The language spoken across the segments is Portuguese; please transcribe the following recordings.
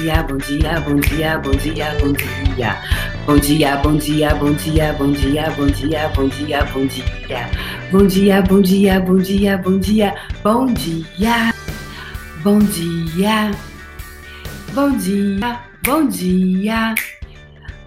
dia, bom dia, bom dia, bom dia, bom dia. Bom dia, bom dia, bom dia, bom dia, bom dia, bom dia, bom dia. Bom dia, bom dia, bom dia, bom dia, bom dia. Bom dia. Bom dia, bom dia.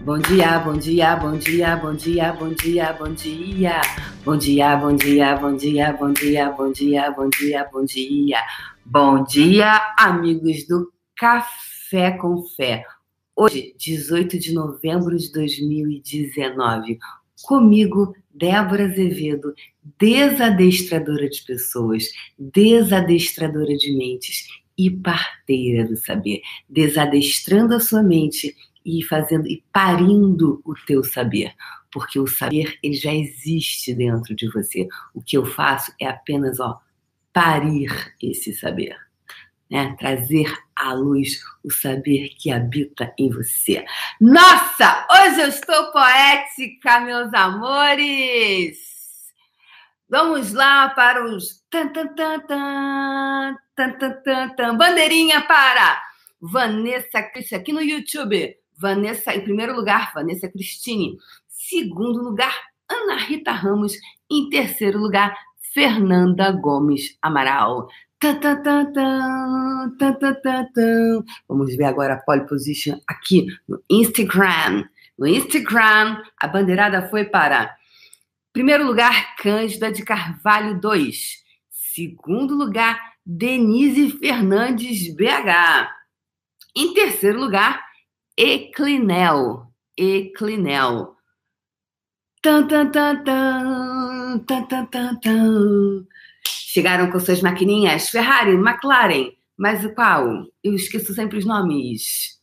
Bom dia, bom dia, bom dia, bom dia, bom dia, bom dia. Bom dia, bom dia, bom dia, bom dia, bom dia, bom dia, bom dia. Bom dia, amigos do Café com Fé. Hoje, 18 de novembro de 2019, comigo, Débora Azevedo, desadestradora de pessoas, desadestradora de mentes e parteira do saber, desadestrando a sua mente e fazendo e parindo o teu saber, porque o saber ele já existe dentro de você. O que eu faço é apenas ó parir esse saber. Né? Trazer à luz o saber que habita em você. Nossa, hoje eu estou poética, meus amores! Vamos lá para os tan tan tan tan tan tan tan, bandeirinha para Vanessa Cristi aqui no YouTube. Vanessa em primeiro lugar, Vanessa Cristine. Segundo lugar, Ana Rita Ramos. Em terceiro lugar, Fernanda Gomes Amaral. Vamos ver agora a pole position aqui no Instagram. No Instagram, a bandeirada foi para primeiro lugar, Cândida de Carvalho 2. Segundo lugar, Denise Fernandes BH. Em terceiro lugar, Eclinel. Eclinel. Tan, tan, tan, tan, tan, tan, tan, tan. Chegaram com suas maquininhas Ferrari, McLaren, mas o qual? Eu esqueço sempre os nomes.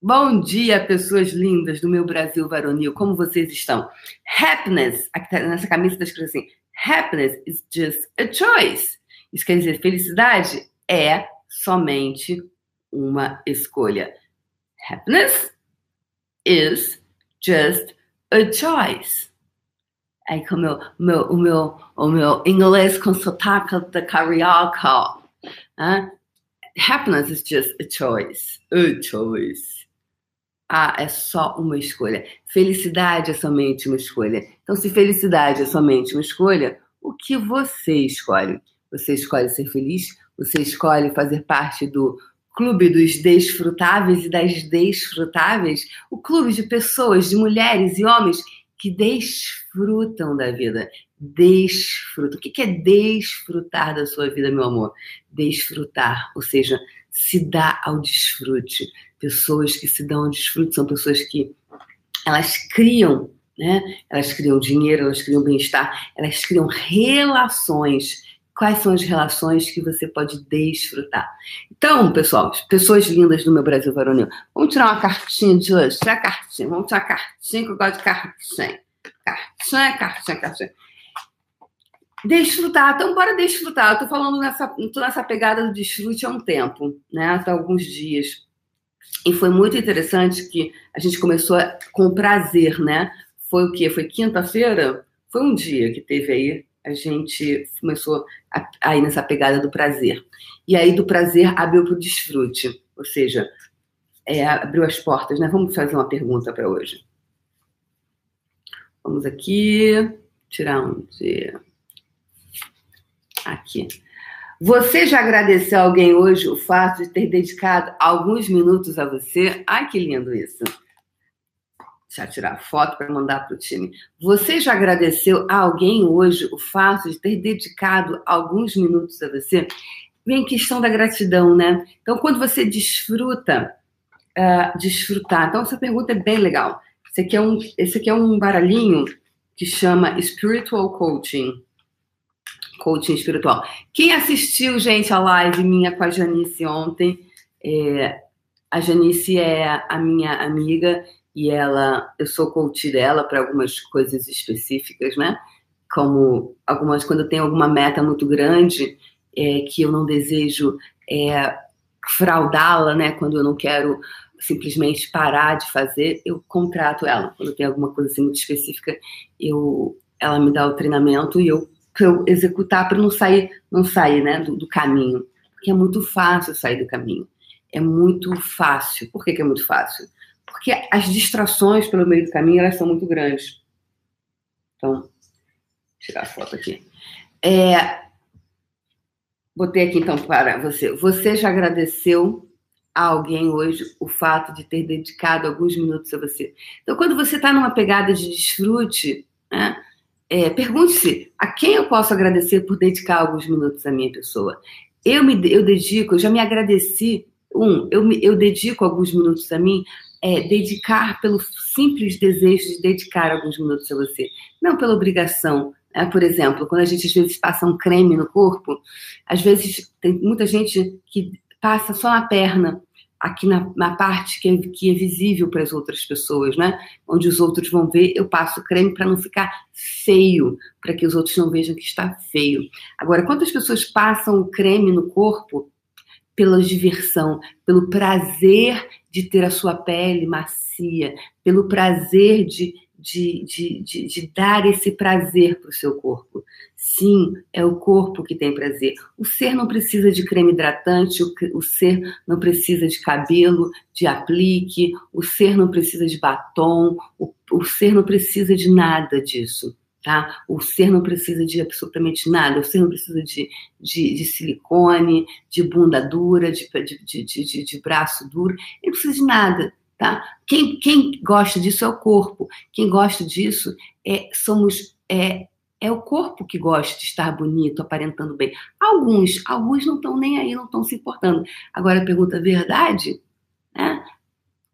Bom dia, pessoas lindas do meu Brasil varonil, como vocês estão? Happiness, aqui tá nessa camisa está escrito assim: Happiness is just a choice. Isso quer dizer, felicidade é somente uma escolha. Happiness is just a choice. Aí com o meu, meu, o, meu, o meu inglês com sotaque da carioca. Uh, happiness is just a choice. A choice. Ah, é só uma escolha. Felicidade é somente uma escolha. Então, se felicidade é somente uma escolha, o que você escolhe? Você escolhe ser feliz? Você escolhe fazer parte do clube dos desfrutáveis e das desfrutáveis, o clube de pessoas, de mulheres e homens que desfrutam da vida. Desfrutam. O que é desfrutar da sua vida, meu amor? Desfrutar, ou seja, se dá ao desfrute. Pessoas que se dão ao desfrute são pessoas que elas criam, né? Elas criam dinheiro, elas criam bem-estar, elas criam relações quais são as relações que você pode desfrutar. Então, pessoal, pessoas lindas do meu Brasil varonil, vamos tirar uma cartinha de hoje? Tirar a cartinha, vamos tirar cartinha, que eu gosto de cartinha. Cartinha, cartinha, cartinha. Desfrutar, então bora desfrutar. Eu tô falando nessa, tô nessa pegada do desfrute há um tempo, né? Há alguns dias. E foi muito interessante que a gente começou com prazer, né? Foi o quê? Foi quinta-feira? Foi um dia que teve aí a gente começou a, nessa pegada do prazer. E aí do prazer abriu para o desfrute, ou seja, é, abriu as portas, né? Vamos fazer uma pergunta para hoje. Vamos aqui tirar um de aqui. Você já agradeceu a alguém hoje o fato de ter dedicado alguns minutos a você? Ai, que lindo isso! Já tirar foto para mandar para o time. Você já agradeceu a alguém hoje o fato de ter dedicado alguns minutos a você? Vem questão da gratidão, né? Então, quando você desfruta, uh, desfrutar. Então, essa pergunta é bem legal. Esse aqui é um, esse aqui é um baralhinho que chama Spiritual Coaching. Coaching espiritual. Quem assistiu, gente, a live minha com a Janice ontem, é, a Janice é a minha amiga e ela, eu sou coach dela para algumas coisas específicas, né? Como algumas, quando eu tenho alguma meta muito grande, é, que eu não desejo é, fraudá-la, né? Quando eu não quero simplesmente parar de fazer, eu contrato ela. Quando tem alguma coisa assim muito específica, eu, ela me dá o treinamento e eu, eu executar para não sair, não sair, né? Do, do caminho, porque é muito fácil sair do caminho é muito fácil. Por que, que é muito fácil? Porque as distrações pelo meio do caminho elas são muito grandes. Então, tirar a foto aqui. É, botei aqui então para você. Você já agradeceu a alguém hoje o fato de ter dedicado alguns minutos a você? Então, quando você está numa pegada de desfrute, né, é, pergunte-se a quem eu posso agradecer por dedicar alguns minutos à minha pessoa. Eu me eu dedico, eu já me agradeci. Um, eu, me, eu dedico alguns minutos a mim, é, dedicar pelo simples desejo de dedicar alguns minutos a você, não pela obrigação. É, por exemplo, quando a gente às vezes passa um creme no corpo, às vezes tem muita gente que passa só na perna, aqui na, na parte que é, que é visível para as outras pessoas, né? Onde os outros vão ver, eu passo creme para não ficar feio, para que os outros não vejam que está feio. Agora, quantas pessoas passam o creme no corpo pela diversão, pelo prazer de ter a sua pele macia, pelo prazer de de, de, de, de dar esse prazer para o seu corpo. Sim, é o corpo que tem prazer. O ser não precisa de creme hidratante, o, o ser não precisa de cabelo, de aplique, o ser não precisa de batom, o, o ser não precisa de nada disso. Tá? O ser não precisa de absolutamente nada, o ser não precisa de, de, de silicone, de bunda dura, de, de, de, braço duro, ele não precisa de nada. Tá? Quem, quem gosta disso é o corpo. Quem gosta disso é somos é, é o corpo que gosta de estar bonito, aparentando bem. Alguns, alguns não estão nem aí, não estão se importando. Agora a pergunta verdade, né?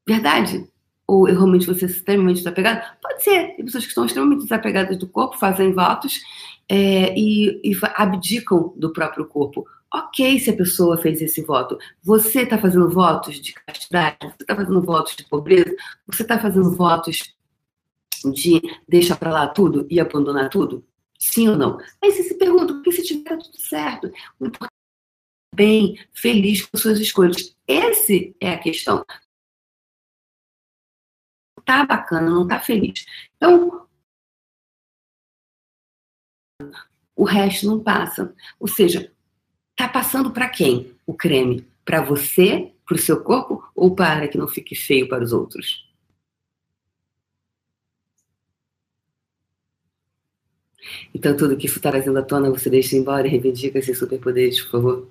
Verdade? Ou realmente você é extremamente desapegado? Pode ser. Tem pessoas que estão extremamente desapegadas do corpo, fazem votos é, e, e abdicam do próprio corpo. Ok, se a pessoa fez esse voto. Você está fazendo votos de castidade? Você está fazendo votos de pobreza? Você está fazendo votos de deixar para lá tudo e abandonar tudo? Sim ou não? Aí você se pergunta, por que se tiver tudo certo? O importante é bem, feliz com suas escolhas. Essa é a questão. Tá bacana, não tá feliz. Então, o resto não passa. Ou seja, Tá passando para quem o creme? Para você, para o seu corpo ou para que não fique feio para os outros? Então, tudo que isso está trazendo à tona, você deixa embora e reivindica esses superpoderes, por favor.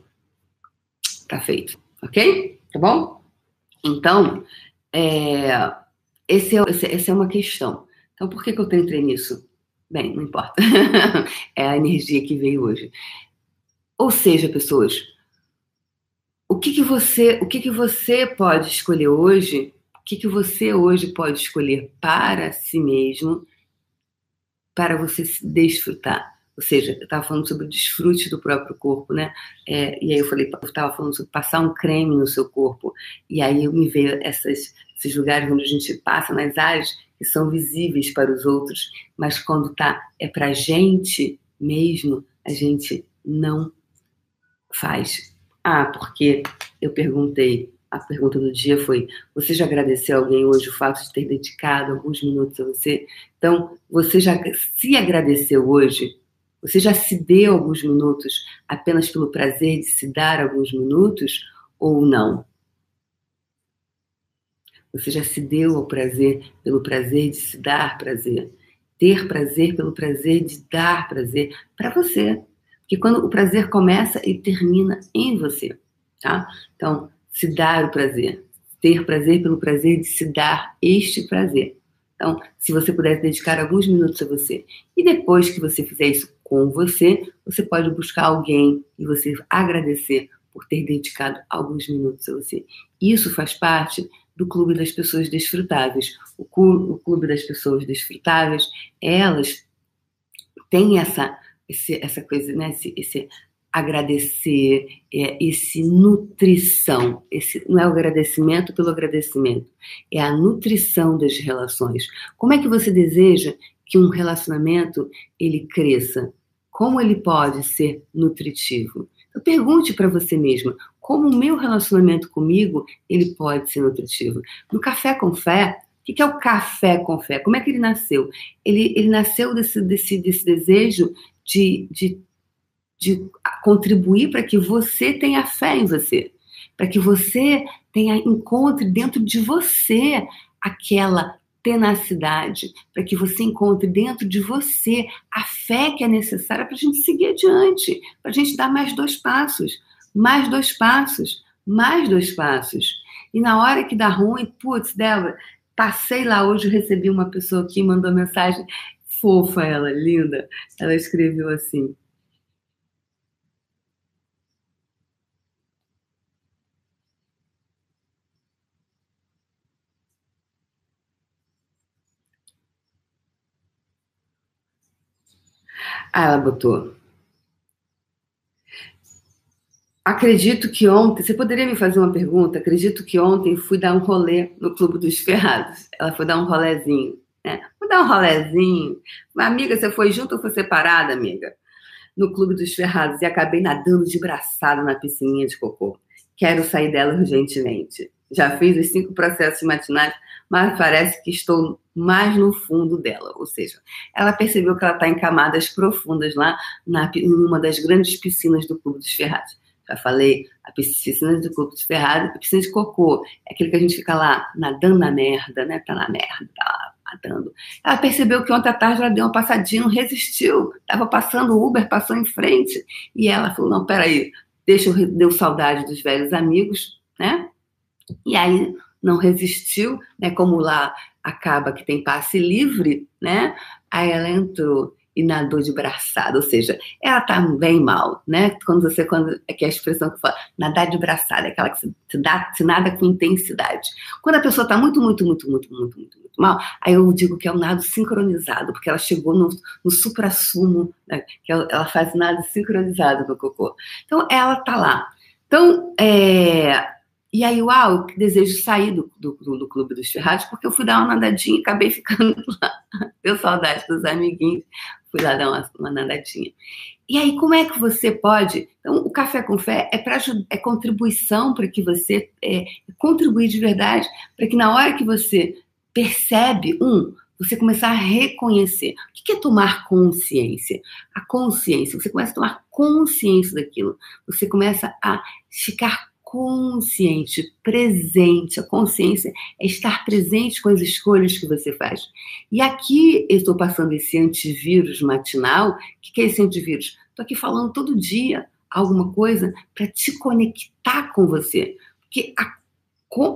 Tá feito, ok? Tá bom? Então, é, esse é, essa é uma questão. Então, por que, que eu entrei nisso? Bem, não importa. é a energia que veio hoje. Ou seja, pessoas, o que, que você, o que, que você pode escolher hoje? O que, que você hoje pode escolher para si mesmo, para você se desfrutar? Ou seja, eu estava falando sobre o desfrute do próprio corpo, né? É, e aí eu falei, eu estava falando sobre passar um creme no seu corpo. E aí me veio essas, esses lugares onde a gente passa nas áreas que são visíveis para os outros, mas quando tá é para gente mesmo, a gente não faz. Ah, porque eu perguntei, a pergunta do dia foi: você já agradeceu alguém hoje o fato de ter dedicado alguns minutos a você? Então, você já se agradeceu hoje? Você já se deu alguns minutos apenas pelo prazer de se dar alguns minutos ou não? Você já se deu ao prazer pelo prazer de se dar prazer? Ter prazer pelo prazer de dar prazer para você, que quando o prazer começa e termina em você, tá? Então, se dar o prazer, ter prazer pelo prazer de se dar este prazer. Então, se você puder dedicar alguns minutos a você e depois que você fizer isso com você, você pode buscar alguém e você agradecer por ter dedicado alguns minutos a você. Isso faz parte do Clube das Pessoas Desfrutáveis. O Clube das Pessoas Desfrutáveis, elas têm essa esse, essa coisa, né? Esse, esse agradecer, é, esse nutrição. Esse, não é o agradecimento pelo agradecimento, é a nutrição das relações. Como é que você deseja que um relacionamento ele cresça? Como ele pode ser nutritivo? Então, pergunte para você mesma como o meu relacionamento comigo ele pode ser nutritivo. No café com fé, o que é o café com fé? Como é que ele nasceu? Ele, ele nasceu desse, desse, desse desejo de, de, de contribuir para que você tenha fé em você. para que você tenha encontre dentro de você aquela tenacidade, para que você encontre dentro de você a fé que é necessária para a gente seguir adiante, para a gente dar mais dois passos, mais dois passos, mais dois passos. E na hora que dá ruim, putz, Débora, passei lá hoje, recebi uma pessoa que mandou mensagem fofa, ela, linda. Ela escreveu assim: Ah, ela botou. Acredito que ontem, você poderia me fazer uma pergunta? Acredito que ontem fui dar um rolê no Clube dos Ferrados. Ela foi dar um rolezinho, né? Vou dar um rolezinho. Amiga, você foi junto ou foi separada, amiga? No Clube dos Ferrados e acabei nadando de braçada na piscininha de cocô. Quero sair dela urgentemente. Já fiz os cinco processos matinais, mas parece que estou mais no fundo dela. Ou seja, ela percebeu que ela está em camadas profundas lá na, em uma das grandes piscinas do Clube dos Ferrados. Já falei, a piscina do Clube dos Ferrados, a piscina de cocô. É aquele que a gente fica lá nadando na merda, né? Tá na merda, tá nadando. Ela percebeu que ontem à tarde ela deu uma passadinha, não resistiu. Tava passando o Uber, passou em frente. E ela falou: não, peraí, deixa eu. Deu saudade dos velhos amigos, né? E aí não resistiu, né? Como lá acaba que tem passe livre, né? Aí ela entrou e nadou de braçada, ou seja, ela tá bem mal, né? Quando você, quando é que é a expressão que fala, nadar de braçada, é aquela que se, dá, se nada com intensidade. Quando a pessoa tá muito, muito, muito, muito, muito, muito, muito mal, aí eu digo que é um nado sincronizado, porque ela chegou no, no supra-sumo, né? que ela, ela faz nado sincronizado no cocô. Então, ela tá lá. Então, é, e aí, uau, eu desejo sair do, do, do, Clube dos Ferrados, porque eu fui dar uma nadadinha e acabei ficando lá. Deu saudade dos amiguinhos, fui lá dar uma, uma nadadinha. E aí, como é que você pode? Então, o Café com Fé é, pra, é contribuição para que você é, contribuir de verdade, para que na hora que você percebe, um, você começar a reconhecer. O que é tomar consciência? A consciência, você começa a tomar consciência daquilo, você começa a ficar consciente, presente. A consciência é estar presente com as escolhas que você faz. E aqui eu estou passando esse antivírus matinal. O que é esse antivírus? Estou aqui falando todo dia alguma coisa para te conectar com você. Porque a,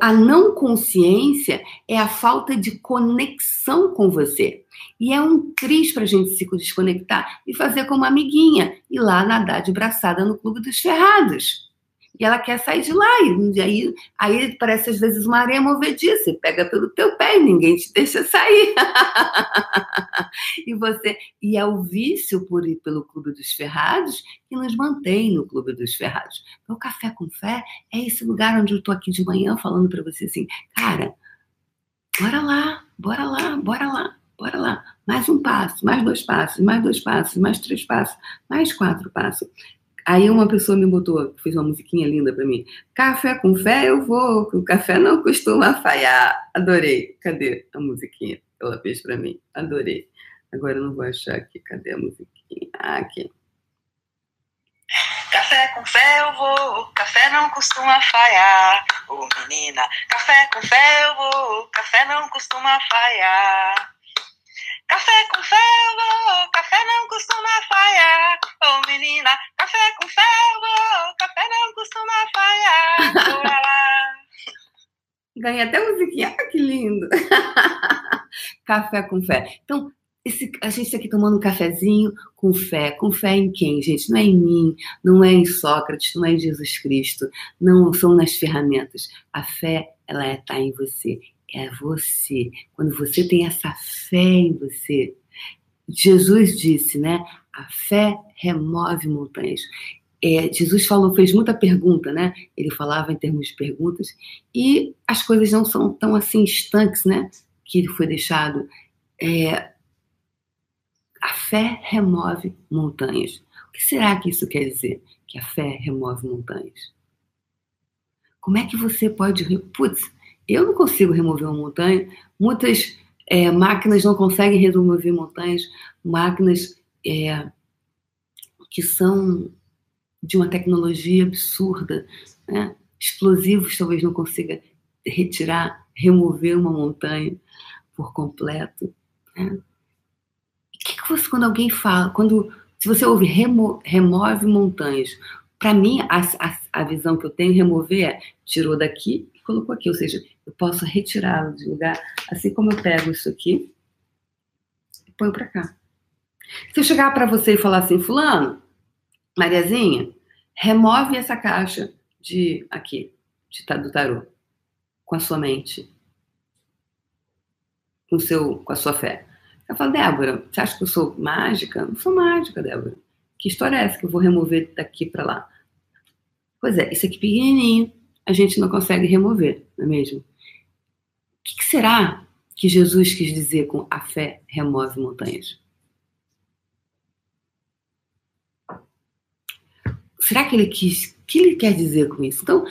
a não consciência é a falta de conexão com você. E é um triz para a gente se desconectar e fazer como amiguinha, ir lá nadar de braçada no Clube dos Ferrados e ela quer sair de lá. E aí, aí parece às vezes uma areia movediça, você pega pelo teu pé e ninguém te deixa sair. e você e é o vício por ir pelo Clube dos Ferrados que nos mantém no Clube dos Ferrados. Então, o Café com Fé é esse lugar onde eu estou aqui de manhã falando para você assim, cara, bora lá, bora lá, bora lá. Bora lá, mais um passo, mais dois passos, mais dois passos, mais três passos, mais quatro passos. Aí uma pessoa me botou, fez uma musiquinha linda para mim. Café com fé eu vou, que o café não costuma falhar. Adorei. Cadê a musiquinha ela fez para mim? Adorei. Agora eu não vou achar aqui. Cadê a musiquinha? Ah, aqui. Café com fé eu vou, café não costuma falhar. Ô oh, menina, café com fé eu vou, café não costuma falhar. Café com oh, café não costuma falhar. Ô oh, menina, café com oh, café não costuma falhar. Lá. Ganhei até musiquinha. Ah, que lindo. café com fé. Então, esse, a gente está aqui tomando um cafezinho com fé. Com fé em quem, gente? Não é em mim, não é em Sócrates, não é em Jesus Cristo. Não são nas ferramentas. A fé, ela está é, em você é você. Quando você tem essa fé em você, Jesus disse, né? A fé remove montanhas. É, Jesus falou, fez muita pergunta, né? Ele falava em termos de perguntas e as coisas não são tão assim estanques, né? Que ele foi deixado. É, a fé remove montanhas. O que será que isso quer dizer? Que a fé remove montanhas? Como é que você pode. Putz, eu não consigo remover uma montanha. Muitas é, máquinas não conseguem remover montanhas. Máquinas é, que são de uma tecnologia absurda. Né? explosivos talvez não consiga retirar, remover uma montanha por completo. Né? Que, que você, quando alguém fala, quando se você ouve remo, remove montanhas, para mim a, a, a, visão que eu tenho remover é tirou daqui e colocou aqui, ou seja, eu posso retirá-lo de lugar, assim como eu pego isso aqui e ponho para cá. Se eu chegar para você e falar assim, fulano, Mariazinha, remove essa caixa de aqui, de, do tarô, com a sua mente, com, seu, com a sua fé. Eu falo, Débora, você acha que eu sou mágica? Não sou mágica, Débora. Que história é essa que eu vou remover daqui para lá? Pois é, isso aqui pequenininho, a gente não consegue remover, não é mesmo? O que, que será que Jesus quis dizer com a fé remove montanhas? Será que ele quis? O que ele quer dizer com isso? Então,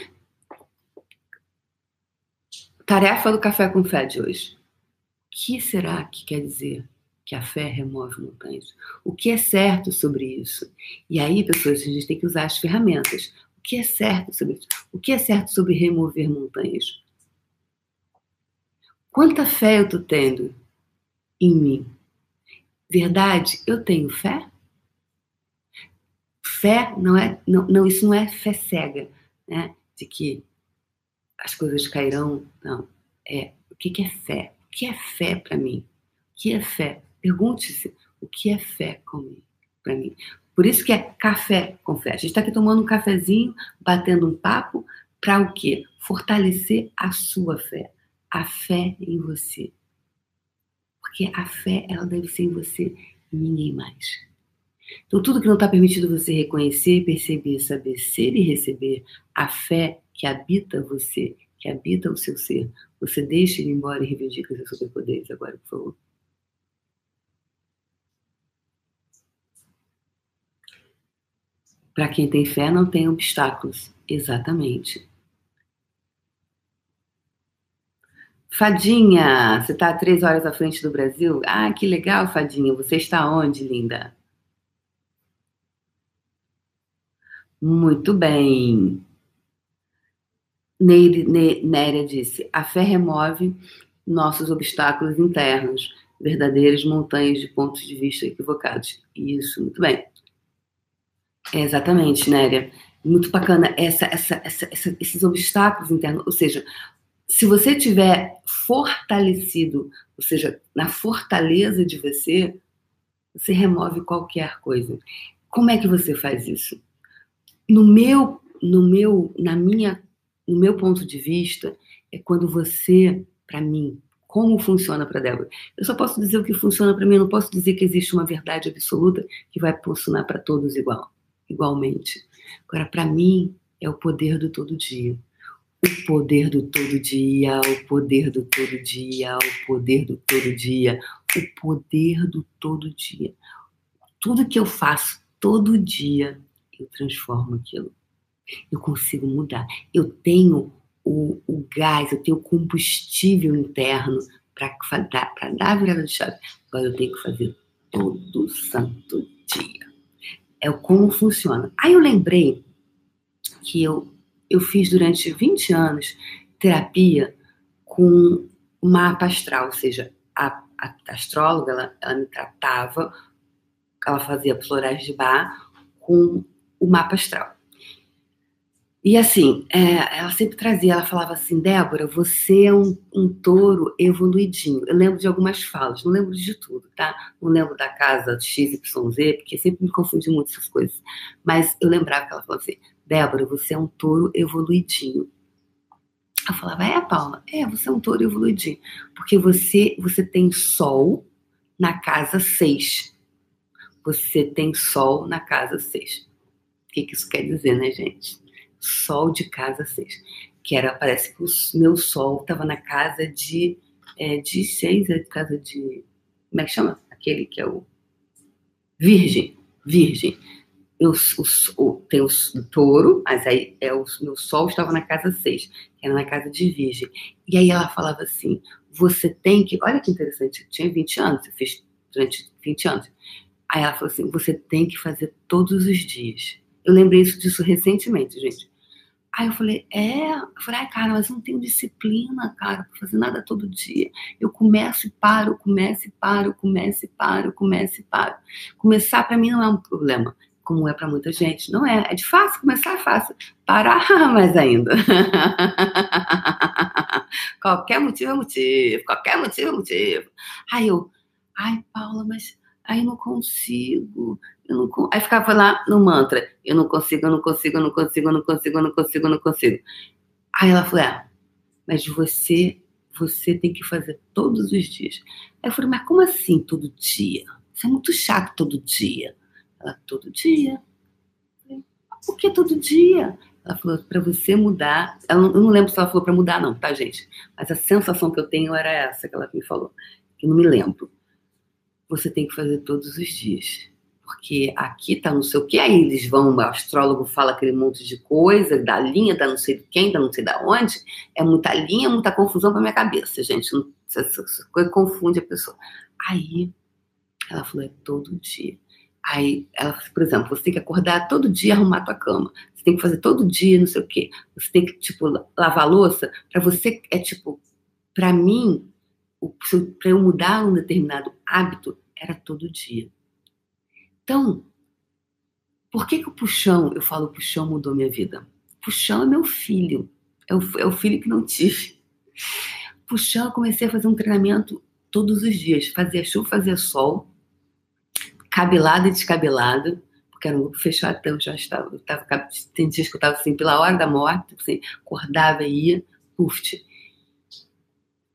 tarefa do café com fé de hoje. O que será que quer dizer que a fé remove montanhas? O que é certo sobre isso? E aí, pessoas, a gente tem que usar as ferramentas. O que é certo sobre isso? O que é certo sobre remover montanhas? Quanta fé eu estou tendo em mim? Verdade, eu tenho fé? Fé não é, não, não, isso não é fé cega, né? De que as coisas cairão, não. É, o que, que é fé? O que é fé para mim? O que é fé? Pergunte-se o que é fé para mim. Por isso que é café com fé. A gente está aqui tomando um cafezinho, batendo um papo, para o quê? Fortalecer a sua fé, a fé em você. Porque a fé, ela deve ser em você e ninguém mais. Então, tudo que não está permitido você reconhecer, perceber, saber ser e receber, a fé que habita você, que habita o seu ser, você deixa ele embora e reivindica seus superpoderes agora, por favor. Para quem tem fé, não tem obstáculos. Exatamente. Fadinha, você está três horas à frente do Brasil? Ah, que legal, Fadinha. Você está onde, linda? Muito bem. Néria disse: a fé remove nossos obstáculos internos, verdadeiras montanhas de pontos de vista equivocados. Isso, muito bem. É exatamente, Néria. Muito bacana essa, essa, essa, esses obstáculos internos. Ou seja, se você tiver fortalecido, ou seja, na fortaleza de você, você remove qualquer coisa. Como é que você faz isso? No meu, no meu, na minha, no meu ponto de vista, é quando você, para mim, como funciona para Débora? Eu só posso dizer o que funciona para mim, eu não posso dizer que existe uma verdade absoluta que vai funcionar para todos igual, igualmente. Agora, para mim, é o poder do todo dia. O poder do todo dia, o poder do todo dia, o poder do todo dia, o poder do todo dia. Tudo que eu faço todo dia eu transformo aquilo. Eu consigo mudar. Eu tenho o, o gás, eu tenho o combustível interno para dar, a virada de chave. Agora eu tenho que fazer todo santo dia. É como funciona. Aí eu lembrei que eu, eu fiz durante 20 anos terapia com mapa astral, ou seja, a, a astróloga ela, ela me tratava, ela fazia florais de bar com o mapa astral. E assim, é, ela sempre trazia, ela falava assim, Débora, você é um, um, touro evoluidinho. Eu lembro de algumas falas, não lembro de tudo, tá? Não lembro da casa XYZ, porque sempre me confundi muito essas coisas. Mas eu lembrava que ela falava assim, Débora, você é um touro evoluidinho. Eu falava, é, Paula, é, você é um touro evoluidinho. Porque você, você tem sol na casa 6. Você tem sol na casa 6. O que, que isso quer dizer, né, gente? Sol de casa 6. Que era, parece que o meu sol estava na casa de, é, de 6, é casa de. Como é que chama? Aquele que é o. Virgem. Virgem. Eu, o, o, tem o, touro, mas aí é o meu sol estava na casa 6, que era na casa de virgem. E aí ela falava assim: você tem que. Olha que interessante, eu tinha 20 anos, eu fiz durante 20 anos. Aí ela falou assim: você tem que fazer todos os dias. Eu lembrei disso recentemente, gente. Aí eu falei, é? Eu falei, cara, mas eu não tenho disciplina, cara, pra fazer nada todo dia. Eu começo e paro, começo e paro, começo e paro, começo e paro. Começar para mim não é um problema, como é para muita gente. Não é. É de fácil, começar é fácil. Parar, mais ainda. qualquer motivo é motivo, qualquer motivo é motivo. Aí eu, ai, Paula, mas aí não consigo. Eu não, aí ficava lá no mantra, eu não consigo, eu não consigo, eu não consigo, eu não consigo, eu não consigo, eu não consigo. Aí ela falou, é, mas você, você tem que fazer todos os dias. Aí eu falei, mas como assim todo dia? Isso é muito chato todo dia. Ela, todo dia. Por que todo dia? Ela falou, para você mudar. Ela, eu não lembro se ela falou para mudar, não, tá, gente? Mas a sensação que eu tenho era essa que ela me falou. Eu não me lembro. Você tem que fazer todos os dias porque aqui tá não sei o que, aí eles vão, o astrólogo fala aquele monte de coisa, da linha, da não sei de quem, da não sei da onde, é muita linha, muita confusão pra minha cabeça, gente, essa, coisa confunde a pessoa. Aí, ela falou, é todo dia. Aí, ela, por exemplo, você tem que acordar todo dia arrumar tua cama. Você tem que fazer todo dia, não sei o quê. Você tem que, tipo, lavar louça. Para você, é tipo, para mim, para eu mudar um determinado hábito, era todo dia. Então, por que, que o puxão, eu falo puxão mudou minha vida? Puxão é meu filho, é o, é o filho que não tive. Puxão, eu comecei a fazer um treinamento todos os dias, fazia chuva, fazia sol, cabelada e descabelada, porque era um grupo fechado, então eu já estava, eu estava, tem dias que eu estava assim, pela hora da morte, assim, acordava e ia, puf,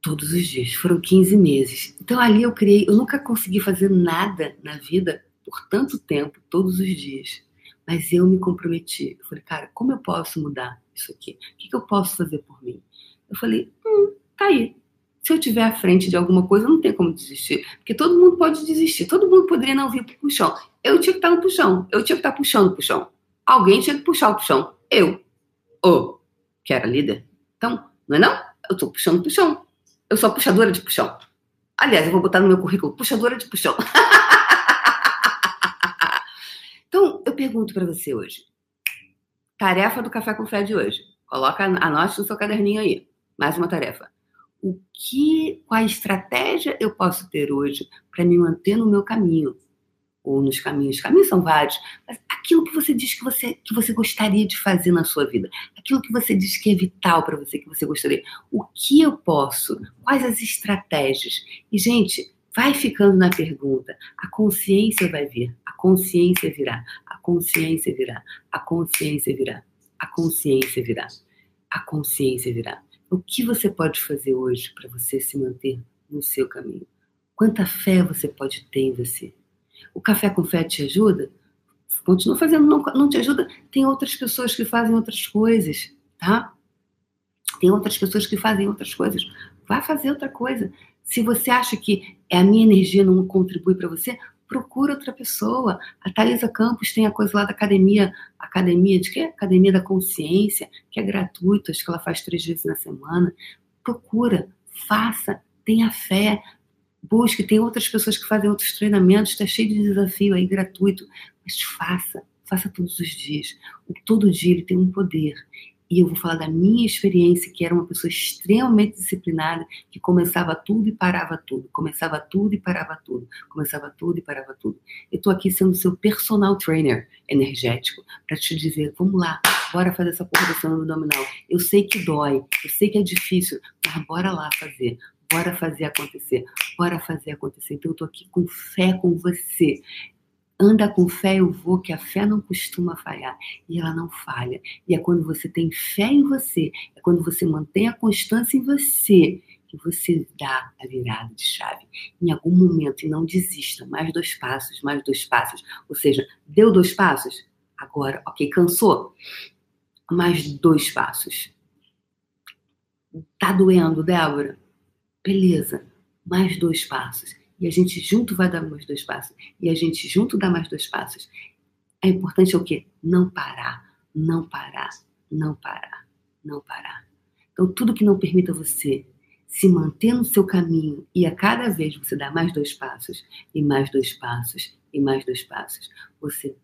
todos os dias, foram 15 meses. Então ali eu criei, eu nunca consegui fazer nada na vida por tanto tempo, todos os dias. Mas eu me comprometi. Eu falei, cara, como eu posso mudar isso aqui? O que, eu posso fazer por mim? Eu falei, hum, tá aí. Se eu estiver à frente de alguma coisa, não tem como desistir. Porque todo mundo pode desistir. Todo mundo poderia não vir pro puxão. Eu tinha que estar no puxão. Eu tinha que estar puxando o puxão. Alguém tinha que puxar o puxão. Eu. Ou, que era líder. Então, não é não? Eu tô puxando o puxão. Eu sou puxadora de puxão. Aliás, eu vou botar no meu currículo, puxadora de puxão. Então, eu pergunto para você hoje. Tarefa do Café com Fé de hoje. Coloca, anote no seu caderninho aí. Mais uma tarefa. O que, qual estratégia eu posso ter hoje para me manter no meu caminho? Ou nos caminhos. Os caminhos são vários. Mas aquilo que você diz que você, que você gostaria de fazer na sua vida. Aquilo que você diz que é vital para você, que você gostaria. O que eu posso? Quais as estratégias? E, gente, vai ficando na pergunta. A consciência vai vir, a consciência virá, a consciência virá, a consciência virá, a consciência virá, a consciência virá. O que você pode fazer hoje para você se manter no seu caminho? Quanta fé você pode ter em você? O café com fé te ajuda? Continua fazendo, não, não te ajuda? Tem outras pessoas que fazem outras coisas, tá? Tem outras pessoas que fazem outras coisas. Vai fazer outra coisa. Se você acha que a minha energia não contribui para você, procura outra pessoa. A Thalisa Campos tem a coisa lá da academia, academia de quê? Academia da Consciência, que é gratuito, acho que ela faz três vezes na semana. Procura, faça, tenha fé, busque. Tem outras pessoas que fazem outros treinamentos, está cheio de desafio aí gratuito, mas faça, faça todos os dias. O todo dia ele tem um poder e eu vou falar da minha experiência, que era uma pessoa extremamente disciplinada, que começava tudo e parava tudo, começava tudo e parava tudo, começava tudo e parava tudo. Eu estou aqui sendo seu personal trainer energético para te dizer, vamos lá, bora fazer essa porra desse abdominal. Eu sei que dói, eu sei que é difícil, mas bora lá fazer. Bora fazer acontecer, bora fazer acontecer. Então eu tô aqui com fé com você. Anda com fé, eu vou, que a fé não costuma falhar. E ela não falha. E é quando você tem fé em você, é quando você mantém a constância em você, que você dá a virada de chave. Em algum momento, e não desista. Mais dois passos, mais dois passos. Ou seja, deu dois passos? Agora, ok, cansou? Mais dois passos. Tá doendo, Débora? Beleza, mais dois passos e a gente junto vai dar mais dois passos, e a gente junto dá mais dois passos. É importante o quê? Não parar, não parar, não parar, não parar. Então, tudo que não permita você se manter no seu caminho e a cada vez você dar mais dois passos, e mais dois passos, e mais dois passos, você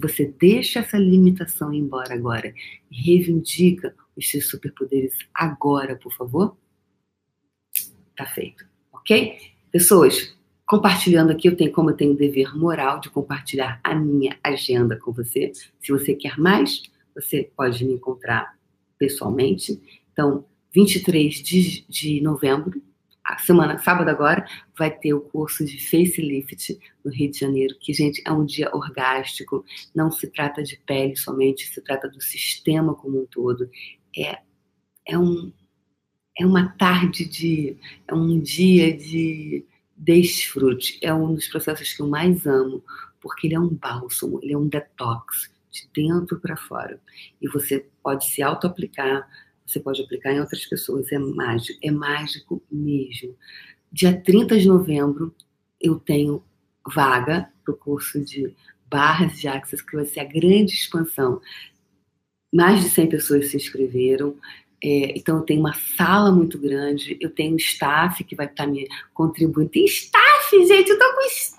Você deixa essa limitação embora agora reivindica os seus superpoderes agora, por favor? Tá feito, ok? Pessoas, compartilhando aqui, eu tenho como eu tenho o dever moral de compartilhar a minha agenda com você. Se você quer mais, você pode me encontrar pessoalmente. Então, 23 de, de novembro, a semana, sábado agora, vai ter o curso de facelift no Rio de Janeiro, que, gente, é um dia orgástico, não se trata de pele somente, se trata do sistema como um todo. É, é, um, é uma tarde de. é um dia de desfrute. É um dos processos que eu mais amo, porque ele é um bálsamo, ele é um detox, de dentro para fora. E você pode se auto-aplicar você pode aplicar em outras pessoas. É mágico, é mágico mesmo. Dia 30 de novembro, eu tenho vaga para o curso de barras de Access, que vai ser a grande expansão. Mais de 100 pessoas se inscreveram. É, então, eu tenho uma sala muito grande, eu tenho staff que vai estar tá me contribuindo. Tem staff, gente, eu estou com staff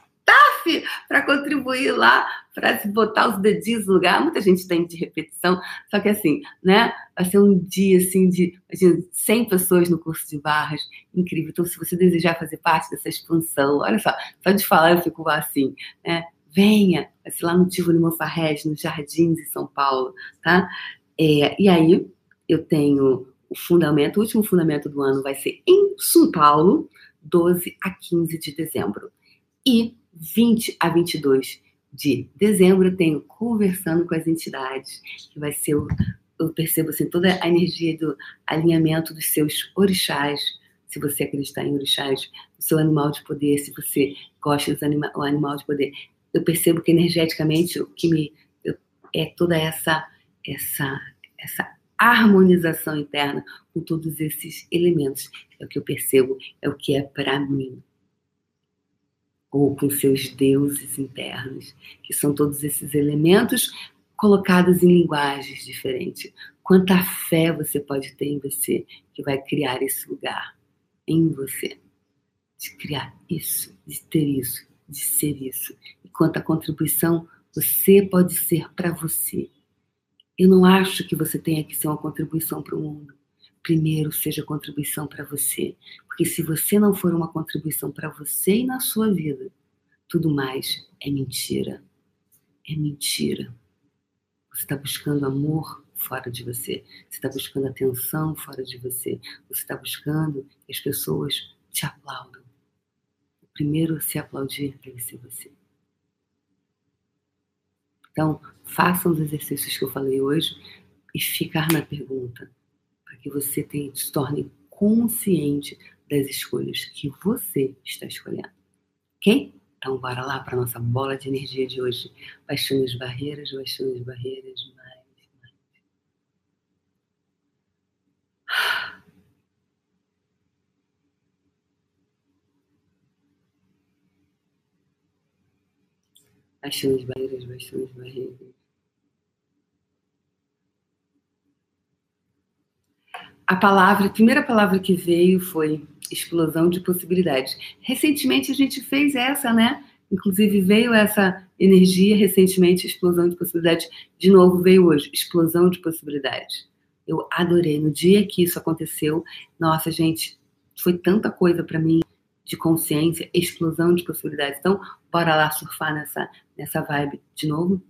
para contribuir lá, para botar os dedinhos no lugar. Muita gente tem de repetição, só que assim, né? Vai ser um dia assim de imagina, 100 pessoas no curso de barras, incrível. Então, se você desejar fazer parte dessa expansão, olha só, só de falar eu fico assim, né? Venha, vai ser lá no Tivoli Mofarrés, nos Jardins em São Paulo, tá? É, e aí, eu tenho o fundamento, o último fundamento do ano vai ser em São Paulo, 12 a 15 de dezembro. E 20 a 22 de dezembro, eu tenho conversando com as entidades, que vai ser, eu percebo assim, toda a energia do alinhamento dos seus orixás, se você acreditar em orixás, o seu animal de poder, se você gosta do anima, o animal de poder. Eu percebo que energeticamente o que me eu, é toda essa essa essa harmonização interna com todos esses elementos. É o que eu percebo, é o que é para mim ou com seus deuses internos, que são todos esses elementos colocados em linguagens diferentes. Quanta fé você pode ter em você que vai criar esse lugar em você, de criar isso, de ter isso, de ser isso. E quanta contribuição você pode ser para você. Eu não acho que você tenha que ser uma contribuição para o mundo primeiro seja contribuição para você. Porque se você não for uma contribuição para você e na sua vida, tudo mais é mentira. É mentira. Você está buscando amor fora de você. Você está buscando atenção fora de você. Você está buscando que as pessoas te aplaudam. O primeiro a se aplaudir deve ser você. Então, façam os exercícios que eu falei hoje e ficar na pergunta que você se torne consciente das escolhas que você está escolhendo. Ok? Então, bora lá para nossa bola de energia de hoje. Baixando as barreiras, baixando as barreiras, Baixando as barreiras, baixando as barreiras. a palavra, a primeira palavra que veio foi explosão de possibilidades. Recentemente a gente fez essa, né? Inclusive veio essa energia recentemente, explosão de possibilidades. De novo veio hoje, explosão de possibilidades. Eu adorei. No dia que isso aconteceu, nossa, gente, foi tanta coisa para mim de consciência, explosão de possibilidades. Então, bora lá surfar nessa, nessa vibe de novo.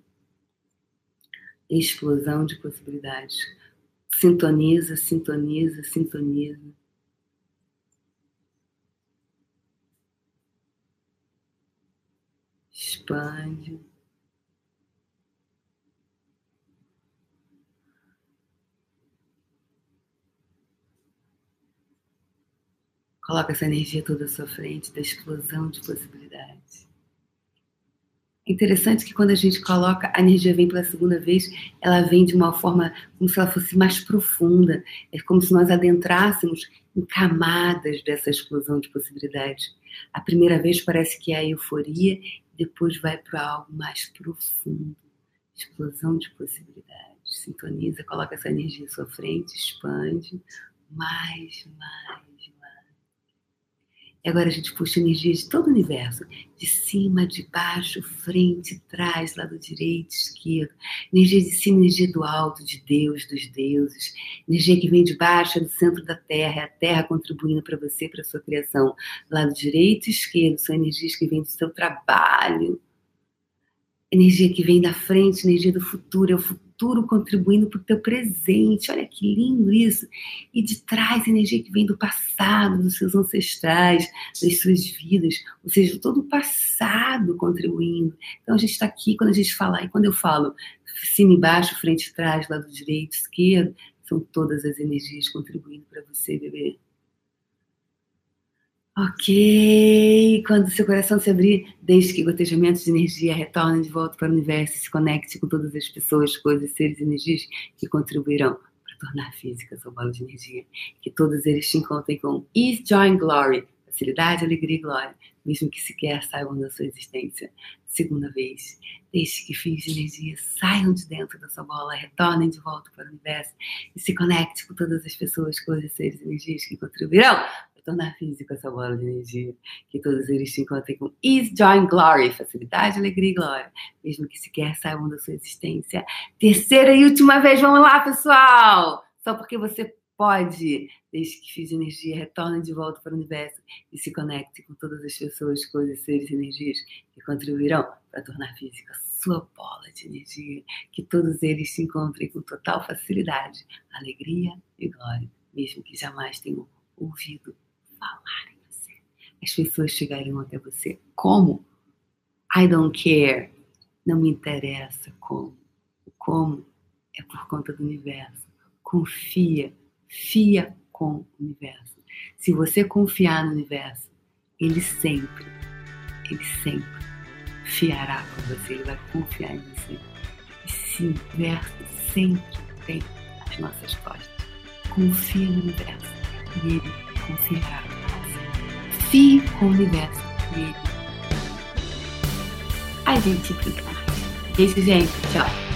Explosão de possibilidades. Sintoniza, sintoniza, sintoniza. Expande. Coloca essa energia toda à sua frente da explosão de possibilidades. Interessante que quando a gente coloca, a energia vem pela segunda vez, ela vem de uma forma como se ela fosse mais profunda. É como se nós adentrássemos em camadas dessa explosão de possibilidades. A primeira vez parece que é a euforia, depois vai para algo mais profundo. Explosão de possibilidades. Sintoniza, coloca essa energia à sua frente, expande mais, mais, mais. E agora a gente puxa energia de todo o universo, de cima, de baixo, frente, trás, lado direito, esquerdo. Energia de cima, energia do alto, de Deus, dos deuses. Energia que vem de baixo, é do centro da Terra, é a Terra contribuindo para você, para sua criação. Lado direito e esquerdo são energias que vêm do seu trabalho. Energia que vem da frente, energia do futuro, é o futuro futuro contribuindo para o teu presente. Olha que lindo isso. E de trás, energia que vem do passado, dos seus ancestrais, das suas vidas. Ou seja, todo o passado contribuindo. Então a gente está aqui quando a gente fala, e quando eu falo cima e baixo, frente e trás, lado direito, esquerdo, são todas as energias contribuindo para você, bebê. Ok, quando seu coração se abrir, deixe que gotejamentos de energia retornem de volta para o universo e se conecte com todas as pessoas, coisas, seres e energias que contribuirão para tornar física sua bola de energia. Que todos eles te encontrem com Ease, Joy Glory, facilidade, alegria e glória, mesmo que sequer saibam da sua existência. Segunda vez, deixe que fios de energia saiam de dentro da sua bola, retornem de volta para o universo e se conecte com todas as pessoas, coisas, seres e energias que contribuirão tornar físico essa bola de energia, que todos eles te encontrem com ease, joy and glory, facilidade, alegria e glória, mesmo que sequer saibam da sua existência. Terceira e última vez, vamos lá, pessoal! Só porque você pode, desde que fiz energia, retorne de volta para o universo e se conecte com todas as pessoas, coisas, seres e energias que contribuirão para tornar física sua bola de energia, que todos eles se encontrem com total facilidade, alegria e glória, mesmo que jamais tenham ouvido falar em você. As pessoas chegariam até você. Como? I don't care. Não me interessa como. O como é por conta do universo. Confia. Fia com o universo. Se você confiar no universo, ele sempre, ele sempre fiará com você, ele vai confiar em você. E se o universo sempre tem as nossas costas, confia no universo e ele confiará Fie com o universo dele. A gente fica. Beijo, gente. Tchau.